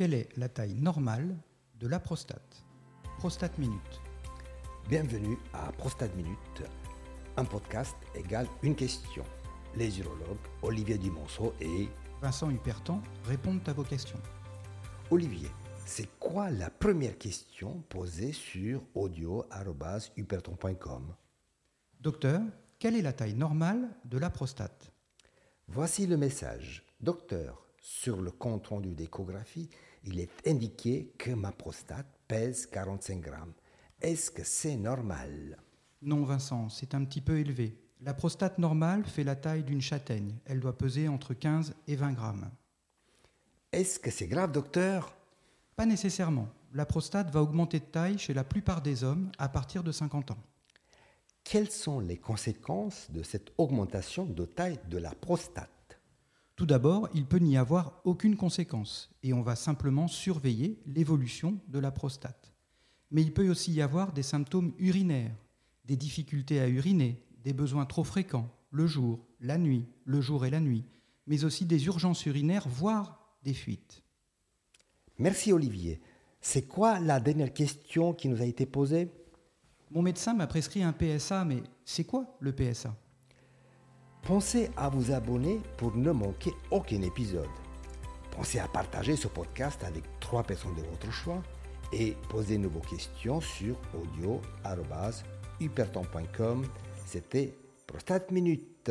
quelle est la taille normale de la prostate? Prostate Minute. Bienvenue à Prostate Minute, un podcast égal une question. Les urologues Olivier Dumonceau et Vincent Hupertan répondent à vos questions. Olivier, c'est quoi la première question posée sur audio.huperton.com Docteur, quelle est la taille normale de la prostate? Voici le message. Docteur, sur le compte rendu d'échographie, il est indiqué que ma prostate pèse 45 grammes. Est-ce que c'est normal? Non, Vincent, c'est un petit peu élevé. La prostate normale fait la taille d'une châtaigne. Elle doit peser entre 15 et 20 grammes. Est-ce que c'est grave, docteur? Pas nécessairement. La prostate va augmenter de taille chez la plupart des hommes à partir de 50 ans. Quelles sont les conséquences de cette augmentation de taille de la prostate? Tout d'abord, il peut n'y avoir aucune conséquence et on va simplement surveiller l'évolution de la prostate. Mais il peut aussi y avoir des symptômes urinaires, des difficultés à uriner, des besoins trop fréquents, le jour, la nuit, le jour et la nuit, mais aussi des urgences urinaires, voire des fuites. Merci Olivier. C'est quoi la dernière question qui nous a été posée? Mon médecin m'a prescrit un PSA, mais c'est quoi le PSA Pensez à vous abonner pour ne manquer aucun épisode. Pensez à partager ce podcast avec trois personnes de votre choix et posez-nous vos questions sur audio.hyperton.com. C'était Prostate Minute.